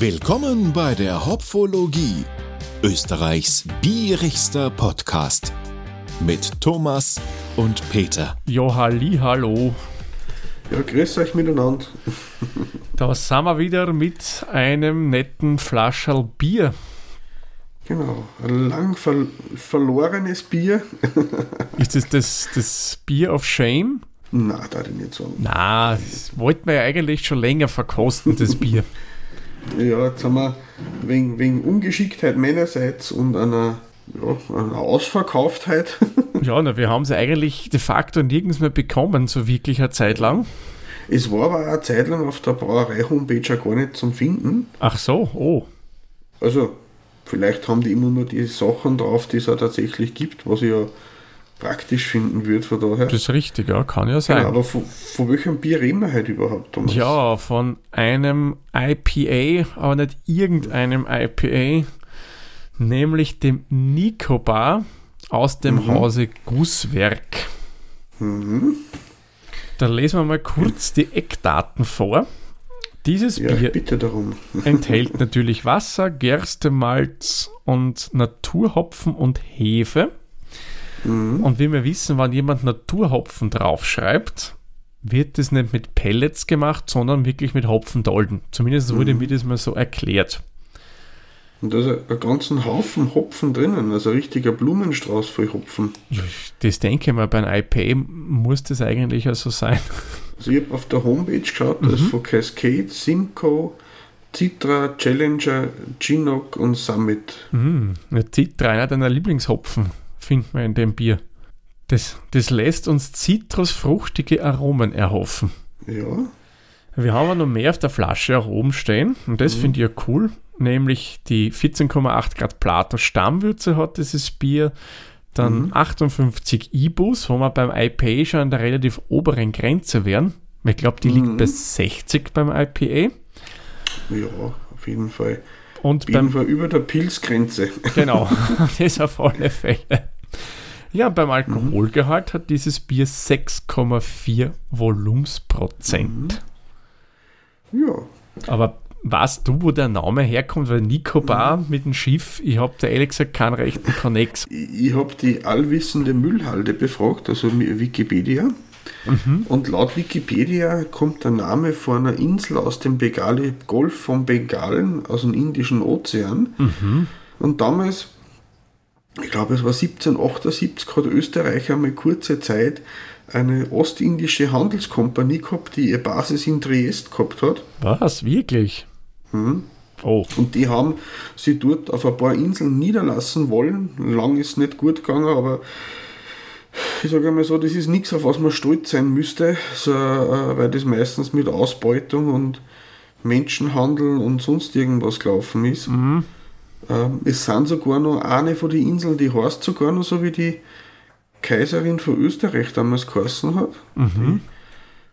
Willkommen bei der Hopfologie, Österreichs bierigster Podcast mit Thomas und Peter. Ja, halli, hallo. Ja, grüß euch miteinander. Da sind wir wieder mit einem netten Flascherl Bier. Genau, ein lang ver verlorenes Bier. Ist das, das das Bier of Shame? Na, da ich nicht sagen. Na, das wollten wir ja eigentlich schon länger verkosten, das Bier. Ja, jetzt haben wir wegen, wegen Ungeschicktheit meinerseits und einer, ja, einer Ausverkauftheit. Ja, na, wir haben es eigentlich de facto nirgends mehr bekommen, so wirklich eine Zeit lang. es war aber eine Zeit lang auf der Brauerei-Homepage ja gar nicht zum Finden. Ach so, oh. Also, vielleicht haben die immer nur die Sachen drauf, die es auch tatsächlich gibt, was ich ja praktisch finden würde von daher. Das ist richtig, ja, kann ja sein. Genau, aber von, von welchem Bier reden wir heute überhaupt, Thomas? Ja, von einem IPA, aber nicht irgendeinem IPA, nämlich dem Nicobar aus dem Hause Gusswerk. Da lesen wir mal kurz die Eckdaten vor. Dieses Ja, Bier enthält natürlich Wasser, Gerste, Malz und Naturhopfen und Hefe. Und wie wir wissen, wenn jemand Naturhopfen draufschreibt, wird das nicht mit Pellets gemacht, sondern wirklich mit Hopfendolden. Zumindest wurde mir das mal so erklärt. Und da ist ein, ganzen Haufen Hopfen drinnen, also ein richtiger Blumenstrauß voll Hopfen. Das denke ich mal, bei einem IPA muss das eigentlich ja so sein. Also ich habe auf der Homepage geschaut, da ist von Cascade, Simcoe, Citra, Challenger, Chinook und Summit. Mm, eine Citra, einer deiner Lieblingshopfen, findet man in dem Bier. Das, das lässt uns zitrusfruchtige Aromen erhoffen. Ja, Wir haben aber noch mehr auf der Flasche auch oben stehen und das finde ich ja cool, nämlich die 14,8 Grad Plato Stammwürze hat dieses Bier, dann 58 Ibus, wo wir beim IPA schon an der relativ oberen Grenze wären. Ich glaube, die liegt bei 60 beim IPA. ja, auf jeden Fall. Und Auf jeden Fall über der Pilzgrenze. genau, das auf alle Fälle. Ja, beim Alkoholgehalt hat dieses Bier 6,4 Volumensprozent. Ja, Aber weißt du, wo der Name herkommt? Weil Nico Bar mit dem Schiff, ich habe da ehrlich gesagt keinen rechten Connex. ich, ich habe die allwissende Müllhalde befragt, also Wikipedia. Und laut Wikipedia kommt der Name von einer Insel aus dem Bengali Golf von Bengalen, aus dem Indischen Ozean. Und damals, ich glaube es war 1778, hat Österreich einmal kurze Zeit eine ostindische Handelskompanie gehabt, die ihre Basis in Triest gehabt hat. Was? Wirklich? Oh, Und die haben sie dort auf ein paar Inseln niederlassen wollen. Lang ist nicht gut gegangen, aber ich sage einmal so, das ist nichts, auf was man stolz sein müsste, so, äh, weil das meistens mit Ausbeutung und Menschenhandel und sonst irgendwas gelaufen ist. Ähm, es sind sogar noch eine von den Inseln, die heißt sogar noch so wie die Kaiserin von Österreich damals geheißen hat. Die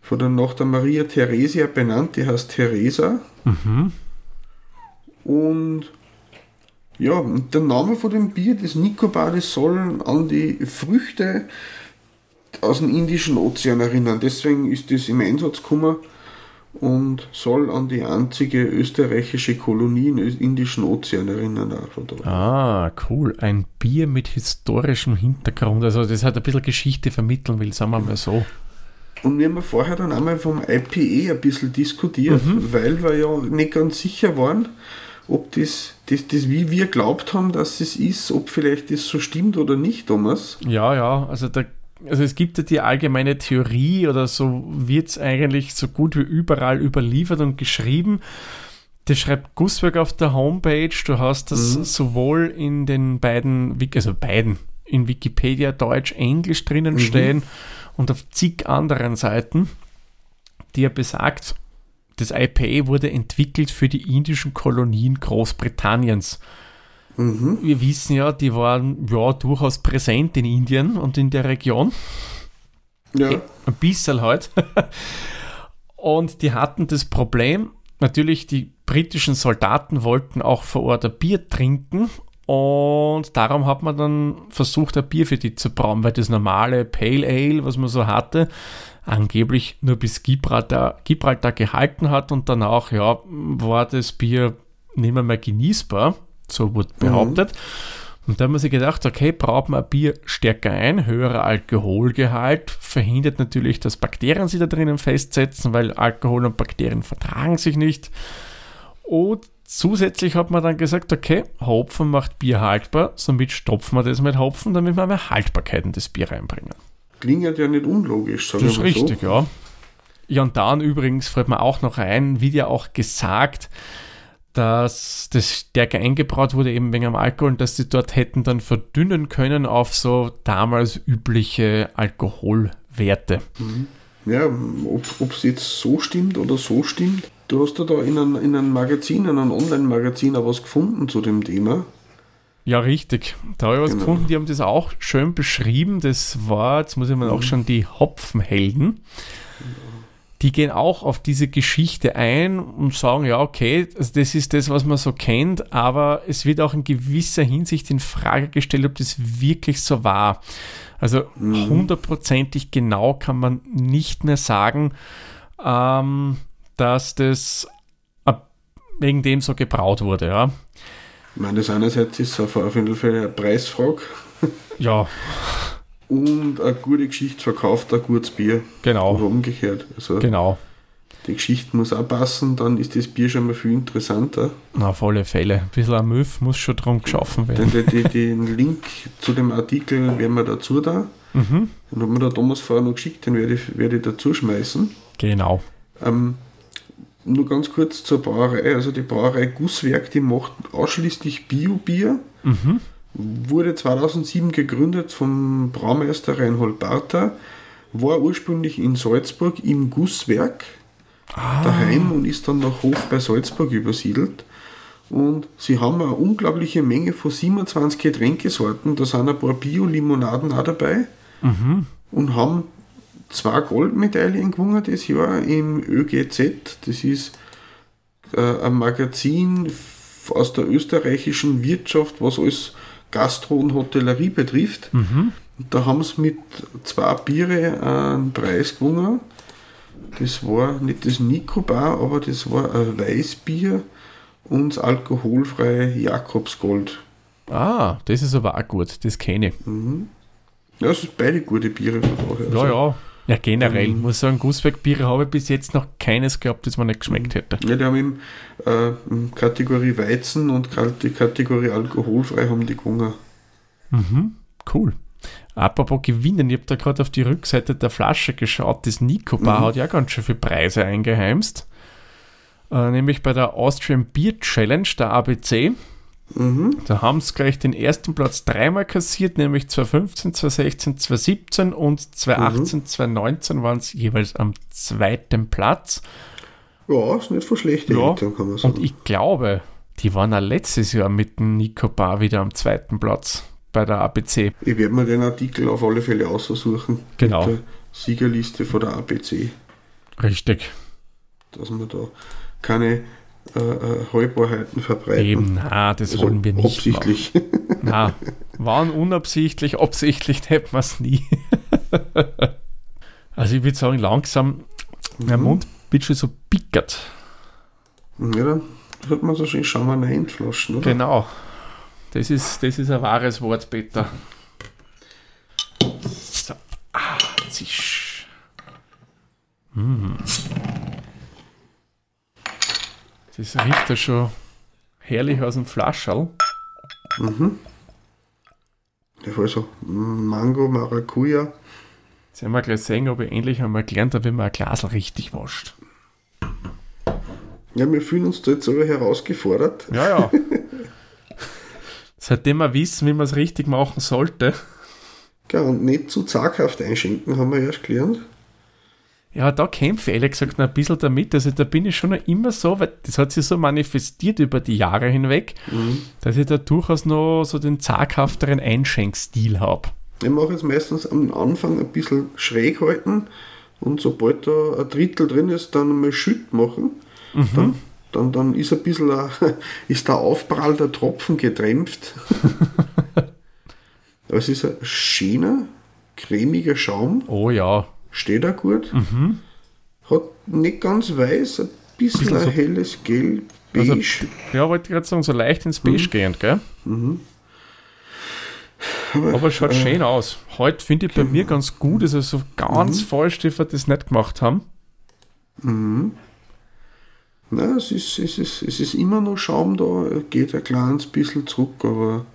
von der, nach der Maria Theresia benannt, die heißt Theresa. Und ja, der Name von dem Bier, das Nicobar, das soll an die Früchte aus dem Indischen Ozean erinnern. Deswegen ist das im Einsatz gekommen und soll an die einzige österreichische Kolonie im Indischen Ozean erinnern. Ah, cool. Ein Bier mit historischem Hintergrund. Also das hat ein bisschen Geschichte vermitteln will, sagen wir mal so. Und wir haben vorher dann einmal vom IPA ein bisschen diskutiert, weil wir ja nicht ganz sicher waren, ob das, das, das wie wir glaubt haben, dass es ist, ob vielleicht das so stimmt oder nicht, Thomas. Ja, ja, also da, also es gibt ja die allgemeine Theorie oder so wird es eigentlich so gut wie überall überliefert und geschrieben. Das schreibt Gusswerk auf der Homepage. Du hast das sowohl in den beiden, also beiden, in Wikipedia Deutsch, Englisch drinnen stehen und auf zig anderen Seiten, die er besagt, das IPA wurde entwickelt für die indischen Kolonien Großbritanniens. Wir wissen ja, die waren ja durchaus präsent in Indien und in der Region. Ja. Ein bisschen halt. Und die hatten das Problem, natürlich die britischen Soldaten wollten auch vor Ort ein Bier trinken und darum hat man dann versucht, ein Bier für die zu brauen, weil das normale Pale Ale, was man so hatte, angeblich nur bis Gibraltar, Gibraltar gehalten hat und danach, ja, war das Bier nicht mehr, mehr genießbar. So wurde behauptet. Und da haben wir sich gedacht, okay, braucht man ein Bier stärker ein, höherer Alkoholgehalt, verhindert natürlich, dass Bakterien sich da drinnen festsetzen, weil Alkohol und Bakterien vertragen sich nicht. Und zusätzlich hat man dann gesagt, okay, Hopfen macht Bier haltbar, somit stopfen wir das mit Hopfen, damit wir mehr Haltbarkeit in das Bier reinbringen. Klingt ja nicht unlogisch, sagen Das ist richtig, so. ja. Ja, und dann übrigens fällt mir auch noch ein, wie ja auch gesagt, dass das stärker eingebraut wurde, eben wegen dem Alkohol, und dass sie dort hätten dann verdünnen können auf so damals übliche Alkoholwerte. Ja, ob es jetzt so stimmt oder so stimmt. Du hast ja da in einem, in einem Magazin, in einem Online-Magazin auch was gefunden zu dem Thema. Ja, richtig. Da habe ich was Genau. gefunden, die haben das auch schön beschrieben. Das war, jetzt muss ich mal auch schon die Hopfenhelden. Die gehen auch auf diese Geschichte ein und sagen, ja, okay, also das ist das, was man so kennt, aber es wird auch in gewisser Hinsicht in Frage gestellt, ob das wirklich so war. Also hundertprozentig genau kann man nicht mehr sagen, ähm, dass das wegen dem so gebraut wurde, ja. Ich meine, das einerseits ist auf auf jeden Fall eine Preisfrage Ja, und eine gute Geschichte verkauft ein gutes Bier. genau. Oder umgekehrt. Also Genau, die Geschichte muss auch passen, dann ist das Bier schon mal viel interessanter. Na, auf alle Fälle. Ein bisschen ein Müff muss schon drum geschaffen werden. Den, den, den Link zu dem Artikel werden wir dazu da. Mhm. Den hat mir der Thomas vorher noch geschickt, den werde ich, werde ich dazu schmeißen. Genau. Ähm, nur ganz kurz zur Brauerei. Also die Brauerei Gusswerk, die macht ausschließlich Bio-Bier. Mhm. Wurde 2007 gegründet vom Braumeister Reinhold Barter. War ursprünglich in Salzburg im Gusswerk daheim und ist dann nach Hof bei Salzburg übersiedelt. Und sie haben eine unglaubliche Menge von 27 Getränkesorten. Da sind ein paar Bio-Limonaden auch dabei. Und haben zwei Goldmedaillen gewonnen das Jahr im ÖGZ. Das ist äh, ein Magazin aus der österreichischen Wirtschaft, was alles Gastro und Hotellerie betrifft. Und da haben sie mit zwei Biere einen Preis gewonnen. Das war nicht das Nikobar, aber das war ein Weißbier und das alkoholfreie Jakobsgold. Ah, das ist aber auch gut. Das kenne ich. Ja, es sind beide gute Biere von daher. Ja, Also, ja. Ja, generell. Ich muss sagen, Gussberg-Biere habe ich bis jetzt noch keines gehabt, das mir nicht geschmeckt hätte. Ja, die haben im, äh, Kategorie Weizen und die Kategorie alkoholfrei haben die gewonnen. Cool. Apropos gewinnen, ich habe da gerade auf die Rückseite der Flasche geschaut. Das Nico-Bar hat ja ganz schön viele Preise eingeheimst. Äh, nämlich bei der Austrian Beer Challenge, der ABC. Da haben sie gleich den ersten Platz dreimal kassiert, nämlich 2015, 2016, 2017 und 2018, 2019 waren es jeweils am zweiten Platz. Ja, ist nicht von schlechten Ja, kann man sagen. Und ich glaube, die waren auch letztes Jahr mit dem Nico Bar wieder am zweiten Platz bei der ABC. Ich werde mir den Artikel auf alle Fälle aussuchen. Genau. Mit der Siegerliste von der APC, Richtig. dass wir da keine äh, äh, Halbwahrheiten verbreiten. Eben, na, das Also wollen wir nicht. Absichtlich. Machen. Na, waren unabsichtlich, absichtlich hätten wir es nie. also ich würde sagen, langsam, mein Mund wird schon so pickert. ja, dann hat man so schön schauen wir rein Flaschen, oder? Genau. Das ist, das ist ein wahres Wort, Peter. So. Ah, zisch. Mm. Das riecht ja schon herrlich aus dem Flascherl. Der Fall so Mango, Maracuja. Jetzt werden wir gleich sehen, ob ich endlich einmal gelernt habe, wie man ein Glasl richtig wascht. Ja, wir fühlen uns da jetzt selber herausgefordert. Ja, ja. Seitdem wir wissen, wie man es richtig machen sollte. Ja, und nicht zu zaghaft einschenken, haben wir erst gelernt. Ja, da kämpfe ich ehrlich gesagt noch ein bisschen damit. Also da bin ich schon noch immer so, weil das hat sich so manifestiert über die Jahre hinweg, dass ich da durchaus noch so den zaghafteren Einschenkstil habe. Ich mache jetzt meistens am Anfang ein bisschen schräg halten und sobald da ein Drittel drin ist, dann mal Schütt machen. Dann, dann, dann ist ein bisschen ein, ist der Aufprall der Tropfen gedämpft. Aber es ist ein schöner, cremiger Schaum, Oh ja, steht auch gut. Hat nicht ganz weiß, ein bisschen, Bisschen ein so- helles Gelb, Also- beige. Ja, wollte ich gerade sagen, so leicht ins Beige gehend, gell? Aber es schaut schön aus. Heute finde ich bei mir ganz gut, also so ganz die wir das nicht gemacht haben. Nein, es ist, es, ist, es ist immer noch Schaum da, geht ein kleines bisschen zurück, aber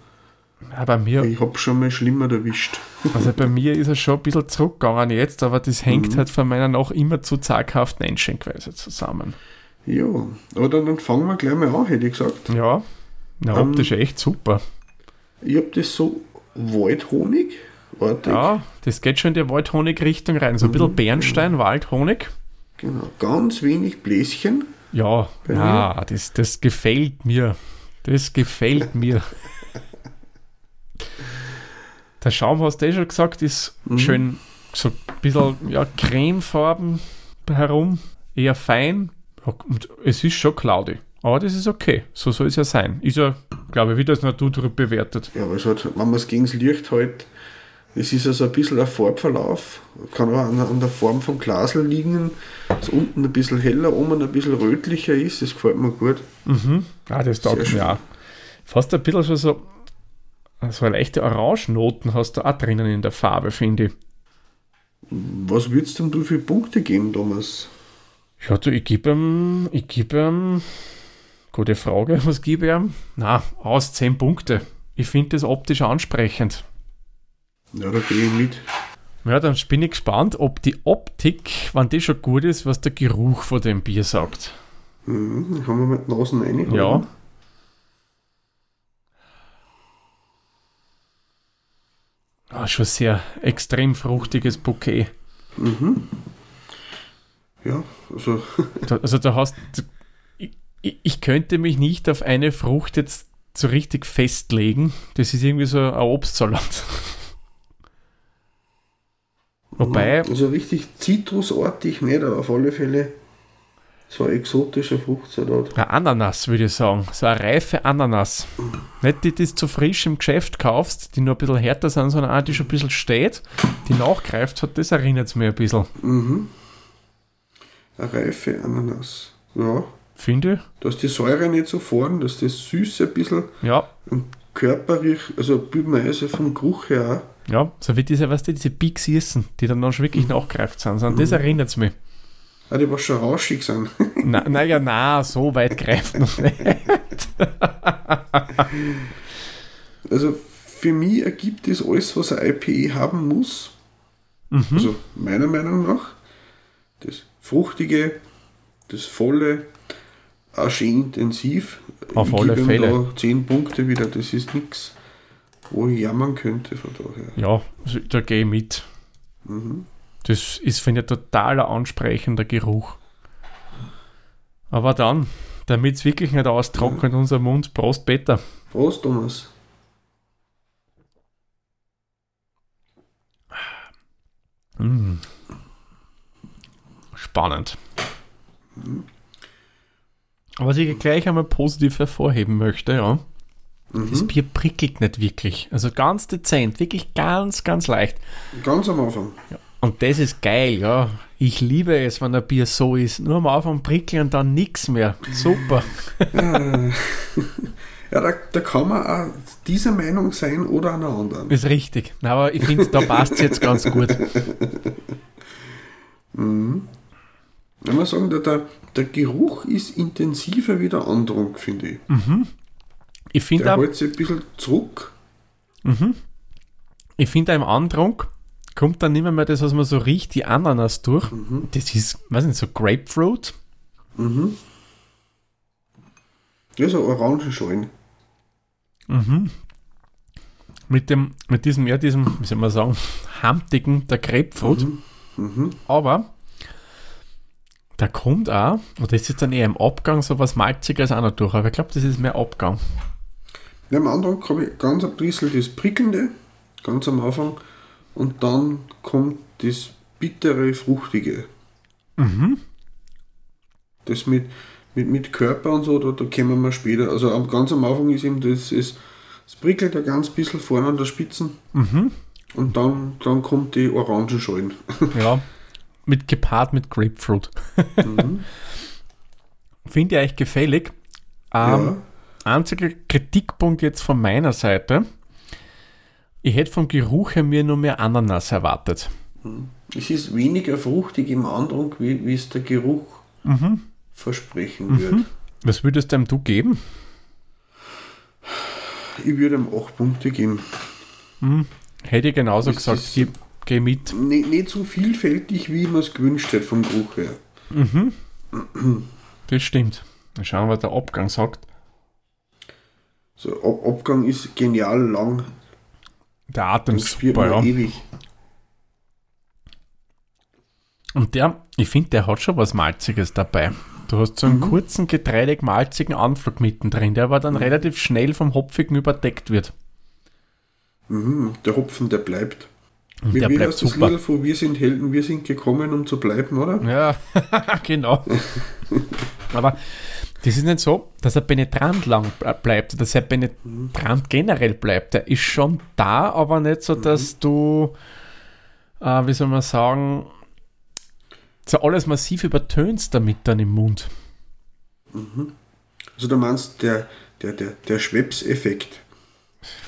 Ja, bei mir, ich habe schon mal schlimmer erwischt. also bei mir ist er schon ein bisschen zurückgegangen jetzt, aber das hängt halt von meiner noch immer zu zaghaften Einschenkweise zusammen. Ja, aber dann, fangen wir gleich mal an, hätte ich gesagt. Ja, na, Ähm, optisch echt super. Ich habe das so Waldhonig, artig, Ja, das geht schon in die Waldhonig-Richtung rein. So ein bisschen Bernstein, Waldhonig. genau, ganz wenig Bläschen. Ja, ja das, das gefällt mir. Das gefällt mir. Der Schaum, hast du eh schon gesagt, ist schön so ein bisschen ja, cremefarben herum, eher fein. Und es ist schon cloudy. Aber das ist okay. So soll es ja sein. Ist ja, glaube ich, wie das Natur drüber bewertet. Ja, aber es hat, wenn man es gegen das Licht hält, es ist also ein bisschen ein Farbverlauf, kann auch an, an der Form vom Glasel liegen, dass unten ein bisschen heller, oben ein bisschen rötlicher ist, das gefällt mir gut. Mhm. Ah, das taugt mir auch. Fast ein bisschen schon so, so eine leichte Orangenoten hast du auch drinnen in der Farbe, finde ich. Was würdest denn du für Punkte geben, Thomas? Ja, du, ich gebe ihm, ich gebe ihm, gute Frage, was gebe ich ihm? Na, aus 10 Punkte. Ich finde das optisch ansprechend. Ja, da gehe ich mit. Ja, dann bin ich gespannt, ob die Optik, wenn die schon gut ist, was der Geruch von dem Bier sagt. Dann haben wir mit Nasen rein. Ja. Ah, schon sehr extrem fruchtiges Bouquet. Ja, also Da, also da hast ich, ich- ich könnte mich nicht auf eine Frucht jetzt so richtig festlegen. Das ist irgendwie so ein Obstsalat. Wobei, also richtig zitrusartig nicht, aber auf alle Fälle so ein exotischer Fruchtsalat. ein Ananas würde ich sagen. So eine reife Ananas. Nicht die, die du zu frisch im Geschäft kaufst, die nur ein bisschen härter sind, sondern auch die schon ein bisschen steht, die nachgreift hat, das erinnert es mir ein bisschen. Mhm. Eine reife Ananas. Ja, Finde dass die Säure nicht so fahren, dass das Süße ein bisschen ich. Ja, und körperlich, also Bübenweise vom Geruch her auch. ja. So wie diese, weißt du, diese Big die dann, dann schon wirklich nachgreift sind. An das erinnert es mich. Ah, die was schon rauschig sind. Na, naja, na, so weit greift noch nicht. Also für mich ergibt das alles, was ein IPE haben muss. Also meiner Meinung nach. Das Fruchtige, das Volle, auch schön intensiv. Auf ich alle Fälle. Da 10 Punkte wieder, das ist nichts, wo ich jammern könnte von daher. Ja, da gehe ich mit. Das ist, finde ich, ein totaler ansprechender Geruch. Aber dann, damit es wirklich nicht austrocknet, unser Mund, Prost, Peter. Prost, Thomas. Mm. Spannend. Was ich gleich einmal positiv hervorheben möchte, ja. Das Bier prickelt nicht wirklich. Also ganz dezent, wirklich ganz, ganz leicht. Ganz am Anfang. Und das ist geil, ja. Ich liebe es, wenn ein Bier so ist. Nur am Anfang prickeln und dann nichts mehr. Super. Ja, da, da kann man auch dieser Meinung sein oder einer anderen. Ist richtig. Aber ich finde, da passt es jetzt ganz gut. Wenn wir sagen, der, der, der Geruch ist intensiver wie der Andrunk, finde ich. Ich finde Der hält sich ein bisschen zurück. ich finde im Andrang kommt dann nicht mehr, das, was man so riecht, die Ananas durch. Das ist, weiß nicht, so Grapefruit. Ja, so Orangenschalen. Mit dem, mit diesem, ja, diesem, wie soll man sagen, hamtigen der Grapefruit. Aber da kommt auch, und das ist dann eher im Abgang so was Malziges auch noch durch, aber ich glaube, das ist mehr Abgang. Ja, am Anfang habe ich ganz ein bisschen das Prickelnde, ganz am Anfang. Und dann kommt das bittere, fruchtige. Das mit, mit, mit Körper und so, da, da kommen wir später. Also am, ganz am Anfang ist eben das, das, das prickelt ein ganz bisschen vorne an der Spitzen. Und dann, dann kommt die Orangenschalen. Ja, mit gepaart mit Grapefruit. finde ich euch gefällig. Ähm, Einziger Kritikpunkt jetzt von meiner Seite. Ich hätte vom Geruch her mir nur mehr Ananas erwartet. Es ist weniger fruchtig im Andruck, wie, wie es der Geruch versprechen wird. Was würdest dem du geben? Ich würde ihm 8 Punkte geben. Hätte ich genauso Es gesagt, geh, geh mit. Nicht, nicht so vielfältig, wie man es gewünscht hätte vom Geruch her. Das stimmt. Mal schauen, was der Abgang sagt. So, Ab Abgang ist genial lang. Der Atem Das ist super, ja. ewig. Und der, ich finde, der hat schon was Malziges dabei. Du hast so einen Mhm. kurzen, getreidig-malzigen Anflug mittendrin, der aber dann relativ schnell vom Hopfigen überdeckt wird. Mhm, der Hopfen, der bleibt. Und der bleibt das super. Lied von Wir sind Helden, wir sind gekommen, um zu bleiben, oder? Ja, genau. Aber das ist nicht so, dass er penetrant lang ble- bleibt, dass er penetrant generell bleibt. Er ist schon da, aber nicht so, dass du, äh, wie soll man sagen, so alles massiv übertönst damit dann im Mund. Also du meinst der, der, der, der Schweppseffekt.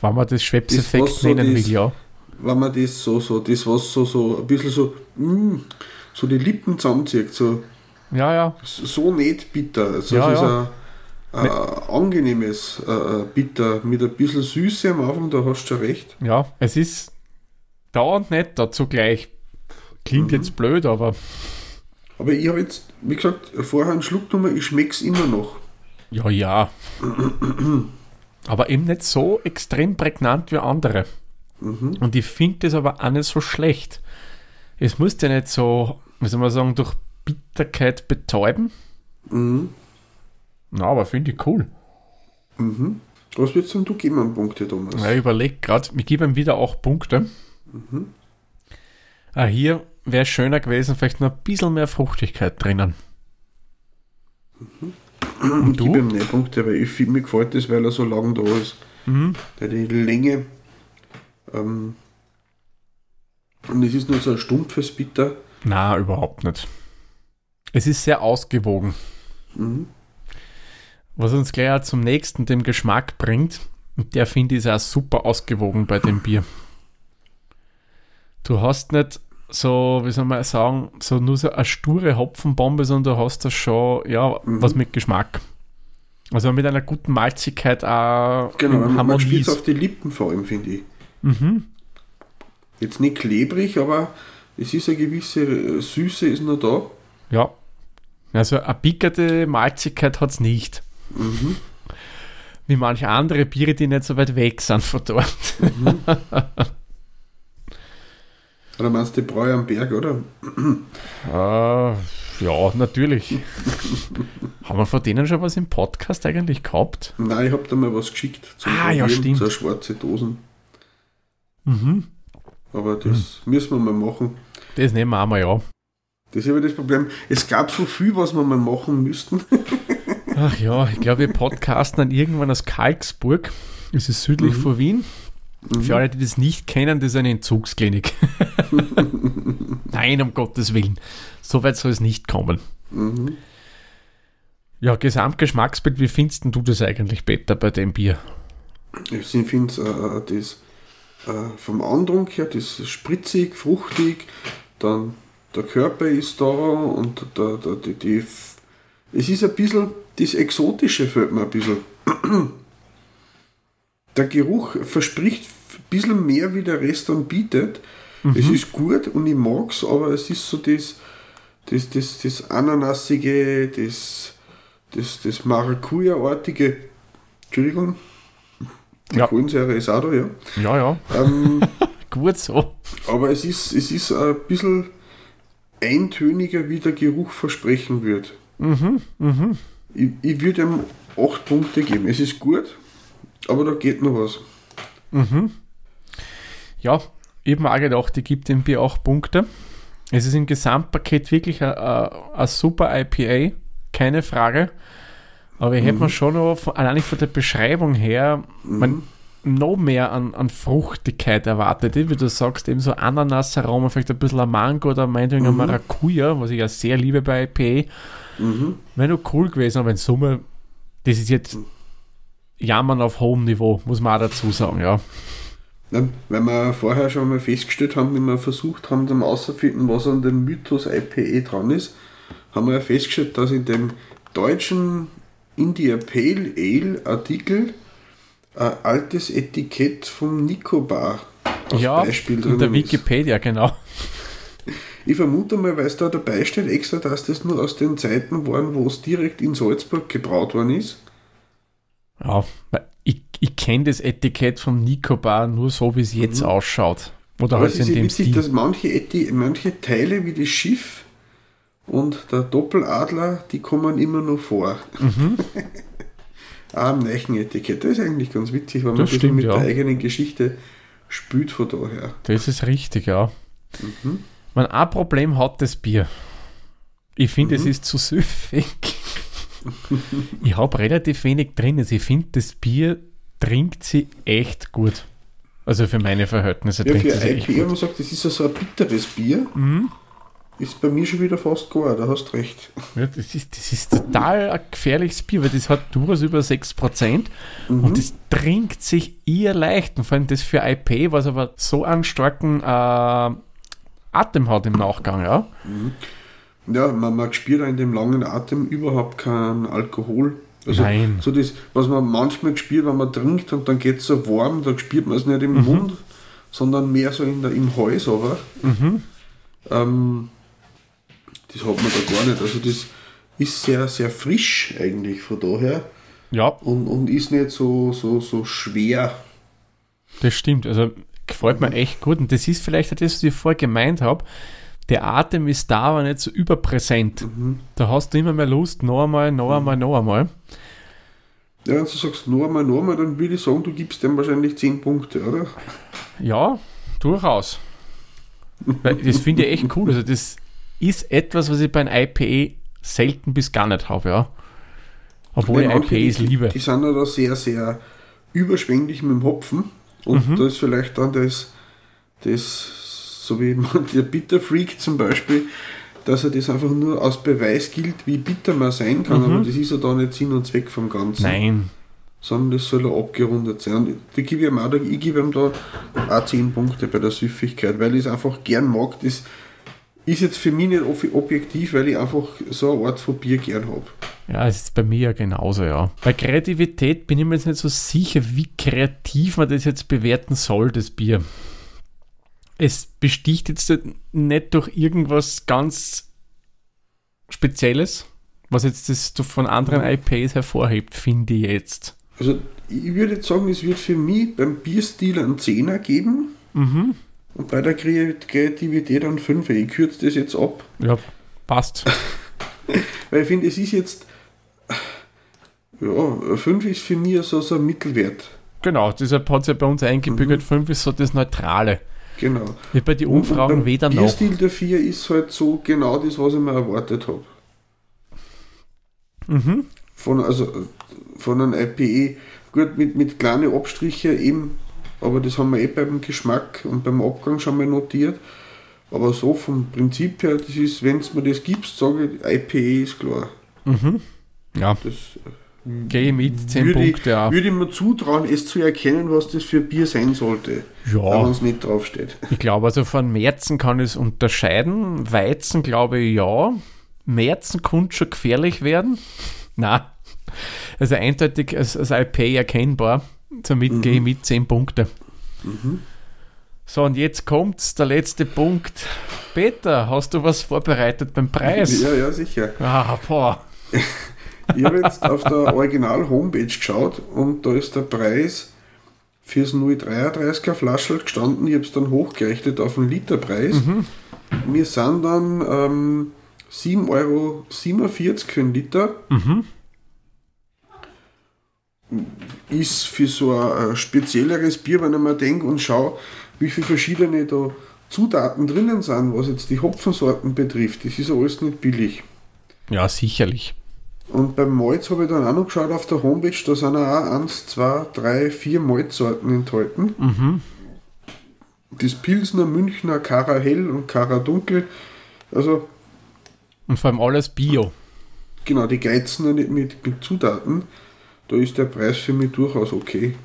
Wenn man das was so nennen das- will, ja. Wenn man das so, so, das was so, so ein bisschen so, mm, so die Lippen zusammenzieht, so, Ja, ja. so nicht bitter. Also Ja, es ja. ist ein, ein angenehmes äh, Bitter mit ein bisschen Süße am Anfang, da hast du schon recht. Ja, es ist da und nicht da zugleich. Klingt Mhm. jetzt blöd, aber Aber ich habe jetzt, wie gesagt, vorher einen Schluck genommen, ich schmecke es immer noch. ja, ja. aber eben nicht so extrem prägnant wie andere. Und ich finde das aber auch nicht so schlecht. Es muss ja nicht so, wie soll man sagen, durch Bitterkeit betäuben. Mhm. Na, aber finde ich cool. Mhm. Was würdest denn du geben an Punkte, Thomas? Ja, ich überlege gerade, wir geben ihm wieder auch Punkte. Ah, hier wäre schöner gewesen, vielleicht noch ein bisschen mehr Fruchtigkeit drinnen. Und du? gebe ihm nicht Punkte, weil ich finde, mir gefällt das, weil er so lang da ist. Mhm. Die Länge, ähm, und es ist nur so ein stumpfes Bitter. Na, überhaupt nicht. Es ist sehr ausgewogen. Mhm. Was uns gleich auch zum nächsten, dem Geschmack bringt. Und der finde ich auch super ausgewogen bei dem Bier. Du hast nicht so, wie soll man sagen, so nur so eine sture Hopfenbombe, sondern du hast das schon, ja, was mit Geschmack. Also mit einer guten Malzigkeit auch Genau, man, man spielt auf die Lippen vor allem, finde ich. Mhm. Jetzt nicht klebrig, aber es ist eine gewisse Süße ist noch da. Ja. Also eine pickerte Malzigkeit hat es nicht. Mhm. Wie manche andere Biere, die nicht so weit weg sind von dort. Oder meinst du die Bräu am Berg, oder? Äh, ja, natürlich. Haben wir von denen schon was im Podcast eigentlich gehabt? Nein, ich habe da mal was geschickt. Ah, ja, stimmt. So schwarze Dosen. Mhm. Aber das müssen wir mal machen. Das nehmen wir einmal, ja. Das ist aber das Problem. Es gab so viel, was wir mal machen müssten. Ach ja, ich glaube, wir podcasten dann irgendwann aus Kalksburg. Das ist südlich von Wien. Für alle, die das nicht kennen, das ist eine Entzugsklinik. Nein, um Gottes Willen. So weit soll es nicht kommen. Mhm. Ja, Gesamtgeschmacksbild, wie findest du das eigentlich, Peter, bei dem Bier? Ich finde äh, das äh, vom Andruck her, das ist spritzig, fruchtig, dann der Körper ist da und der, der, die, die, es ist ein bisschen, das Exotische fällt mir ein bisschen. Der Geruch verspricht ein bisschen mehr, wie der Rest dann bietet. Es ist gut und ich mag es, aber es ist so das, das, das, das Ananassige, das, das, das Maracuja-artige, Entschuldigung, die Ja. Kohlensäure ist auch da, ja. Ja, ja, Ähm, gut so. aber es ist, es ist ein bisschen eintöniger, wie der Geruch versprechen wird. Mhm, mhm. Ich, ich würde ihm 8 Punkte geben. Es ist gut, aber da geht noch was. Ja, ich habe mir auch gedacht, ich gebe dem Bier auch Punkte. Es ist im Gesamtpaket wirklich ein, super IPA, keine Frage. Aber ich hätte mir schon noch, von, allein von der Beschreibung her, man, noch mehr an, an Fruchtigkeit erwartet. Wie du sagst, eben so Ananasaroma, vielleicht ein bisschen ein Mango oder meinetwegen ein Maracuja, was ich ja sehr liebe bei IPA. Mhm. Wäre noch cool gewesen, aber in Summe, das ist jetzt Jammern auf hohem Niveau, muss man auch dazu sagen, ja. Ja, weil wir vorher schon mal festgestellt haben, wie wir versucht haben, zum auszufinden, was an dem Mythos IPA dran ist, haben wir ja festgestellt, dass in dem deutschen India Pale Ale Artikel ein altes Etikett vom Nicobar als ja, Beispiel in der drinnen ist. Wikipedia, genau. Ich vermute mal, weil es da dabei steht, extra, dass das nur aus den Zeiten waren, wo es direkt in Salzburg gebraut worden ist. Ja, ich, ich kenne das Etikett vom Nicobar nur so, wie es jetzt ausschaut. Oder Aber halt es in dem witzig, Stil. dass manche, Eti manche Teile wie das Schiff und der Doppeladler, die kommen immer noch vor. Mhm. Am Neichenetikett. Das ist eigentlich ganz witzig, weil man Das das stimmt, mit ja. der eigenen Geschichte spült von daher. Das ist richtig, ja. Mhm. Man, ein Problem hat das Bier. Ich finde, Mhm. es ist zu süffig. ich habe relativ wenig drin. Also ich finde, das Bier trinkt sie echt gut. Also für meine Verhältnisse Ja, trinkt für sie echt IPA, gut. man sagt, das ist so ein bitteres Bier, Mhm. Ist bei mir schon wieder fast gar, da hast recht. Ja, das, ist, das ist total ein gefährliches Bier, weil das hat durchaus über 6% Mhm. und das trinkt sich eher leicht. Und vor allem das für IP, was aber so einen starken äh, Atem hat im Nachgang, ja. Ja, man, man spürt in dem langen Atem überhaupt keinen Alkohol. Also Nein. so das, was man manchmal spürt, wenn man trinkt und dann geht es so warm, da spürt man es nicht Mhm. im Mund, sondern mehr so in der, im Hals, aber Mhm. ähm, das hat man da gar nicht. Also das ist sehr, sehr frisch eigentlich von daher Ja, und, und ist nicht so, so, so schwer. Das stimmt, also gefällt mir echt gut. Und das ist vielleicht auch das, was ich vorher gemeint habe. Der Atem ist da, aber nicht so überpräsent. Da hast du immer mehr Lust, noch einmal, noch einmal, noch einmal. Ja, wenn du sagst nur einmal, nur einmal, dann würde ich sagen, du gibst dem wahrscheinlich 10 Punkte, oder? Ja, durchaus. Weil das finde ich echt cool. Also, das ist etwas, was ich bei einem IPA selten bis gar nicht habe, ja. Obwohl ich manche, IPAs die, liebe. Die sind ja da sehr, sehr überschwänglich mit dem Hopfen. Und Mhm. da ist vielleicht dann das, das so wie man, der Bitterfreak zum Beispiel, dass er das einfach nur als Beweis gilt, wie bitter man sein kann. Aber das ist ja da nicht Sinn und Zweck vom Ganzen. Mhm. Nein, Sondern das soll ja abgerundet sein. Und da gebe ich ihm auch, ich gebe ihm da auch 10 Punkte bei der Süffigkeit, weil ich es einfach gern mag. Das ist jetzt für mich nicht ob- objektiv, weil ich einfach so eine Art von Bier gern habe. Ja, es ist bei mir ja genauso, ja. Bei Kreativität bin ich mir jetzt nicht so sicher, wie kreativ man das jetzt bewerten soll, das Bier. Es besticht jetzt nicht durch irgendwas ganz Spezielles, was jetzt das von anderen IPAs hervorhebt, finde ich jetzt. Also ich würde jetzt sagen, es wird für mich beim Bierstil einen Zehner geben Mhm. Und bei der Kre- Kreativität einen Fünfer. Ich kürze das jetzt ab, Ja, passt. weil ich finde, es ist jetzt, ja, ein 5 ist für mich so, so ein Mittelwert. genau, deshalb hat es ja bei uns eingebügelt, 5 ist so das Neutrale. Genau. Wie bei den Und Umfragen beim weder noch. Bierstil der 4 ist halt so genau das, was ich mir erwartet habe. Mhm. Von, also, von einem IPE. Gut, mit, mit kleinen Abstriche eben, aber das haben wir eh beim Geschmack und beim Abgang schon mal notiert. Aber so vom Prinzip her, das ist, wenn es mir das gibst, sage ich, IPE ist klar. Mhm. Ja, Das gehe ich mit 10 würde, Punkte. ich, Ja. würde ich mir zutrauen, es zu erkennen, was das für Bier sein sollte. Ja. wenn es nicht draufsteht. Ich glaube, also von Märzen kann ich es unterscheiden. Weizen glaube ich ja. Märzen könnte schon gefährlich werden. Na, also eindeutig als, als IP erkennbar. Somit gehe ich mit 10 Punkte. So, und jetzt kommt's, der letzte Punkt. Peter, hast du was vorbereitet beim Preis? Ja, ja, sicher. Ah, boah. Ich habe jetzt auf der Original-Homepage geschaut und da ist der Preis fürs 0,33er Flaschel gestanden. Ich habe es dann hochgerechnet auf den Literpreis. Wir sind dann ähm, 7,47 Euro für einen Liter. Ist für so ein, ein spezielleres Bier, wenn ich mir denke und schaue, wie viele verschiedene da Zutaten drinnen sind, was jetzt die Hopfensorten betrifft. Das ist alles nicht billig. Ja, sicherlich. Und beim Malz habe ich dann auch noch geschaut auf der Homepage, da sind auch 1, 2, 3, 4 Malzsorten enthalten. Mhm. Das Pilsner, Münchner, Kara Hell und Kara Dunkel. Also Und vor allem alles Bio. genau, die geizen ja nicht mit, mit Zutaten. Da ist der Preis für mich durchaus okay.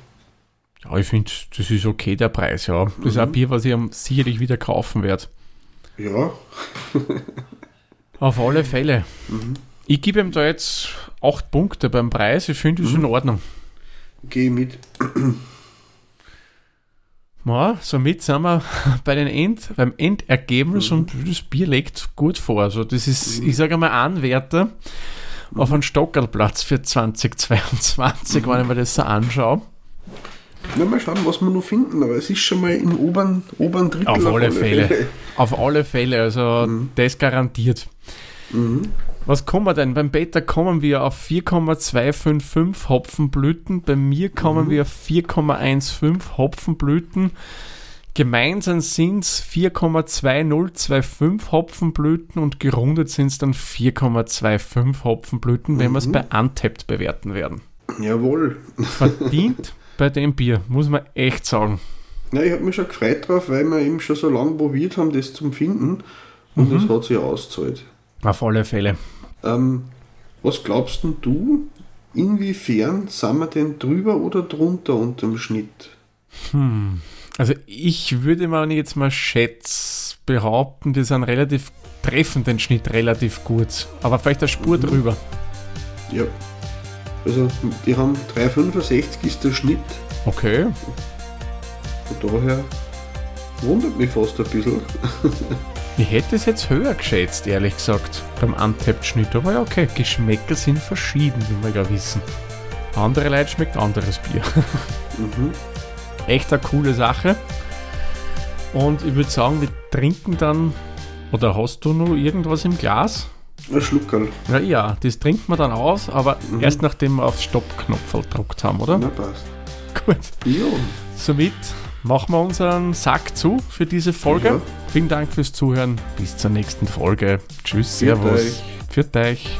Ja, ich finde, das ist okay, der Preis, ja. Das ist auch ein Bier, was ich sicherlich wieder kaufen werde. Ja, Auf alle Fälle. Ich gebe ihm da jetzt 8 Punkte beim Preis. Ich finde, das ist in Ordnung. gehe mit. Ja, somit sind wir bei den End, beim Endergebnis und das Bier legt gut vor. Also das ist, ich sage mal, Anwärter auf einen Stockerlplatz für 2022, wenn ich mir das so anschaue. Na, mal schauen, was wir noch finden, aber es ist schon mal im oberen, oberen Drittel. Auf alle Fälle. Auf alle Fälle, also das garantiert. Was kommen wir denn? Beim Beta kommen wir auf 4,255 Hopfenblüten, bei mir kommen wir auf 4,15 Hopfenblüten. Gemeinsam sind es 4,2025 Hopfenblüten und gerundet sind es dann 4,25 Hopfenblüten, wenn wir es bei Untapped bewerten werden. Jawohl. Verdient bei dem Bier, muss man echt sagen. Ja, ich habe mich schon gefreut drauf, weil wir eben schon so lange probiert haben, das zum Finden. Und das hat sich ausgezahlt. Auf alle Fälle. Ähm, was glaubst denn du, inwiefern sind wir denn drüber oder drunter unterm Schnitt? Also ich würde mal jetzt mal schätz behaupten, die sind relativ treffen den Schnitt relativ gut. Aber vielleicht eine Spur drüber. Ja. Also, die haben 3,65 ist der Schnitt. Okay. Von daher wundert mich fast ein bisschen. Ich hätte es jetzt höher geschätzt, ehrlich gesagt, beim Untapped-Schnitt. Aber ja, okay, Geschmäcker sind verschieden, wie wir ja wissen. Andere Leute schmeckt anderes Bier. Mhm. Echt eine coole Sache. Und ich würde sagen, wir trinken dann. Oder hast du noch irgendwas im Glas? Ein Schluckerl. Ja, ja, das trinkt man dann aus, aber erst nachdem wir auf Stopp-Knopf gedruckt haben, oder? Na passt. Gut. Ja. Somit machen wir unseren Sack zu für diese Folge. Ja. Vielen Dank fürs Zuhören. Bis zur nächsten Folge. Tschüss, Servus. Für euch.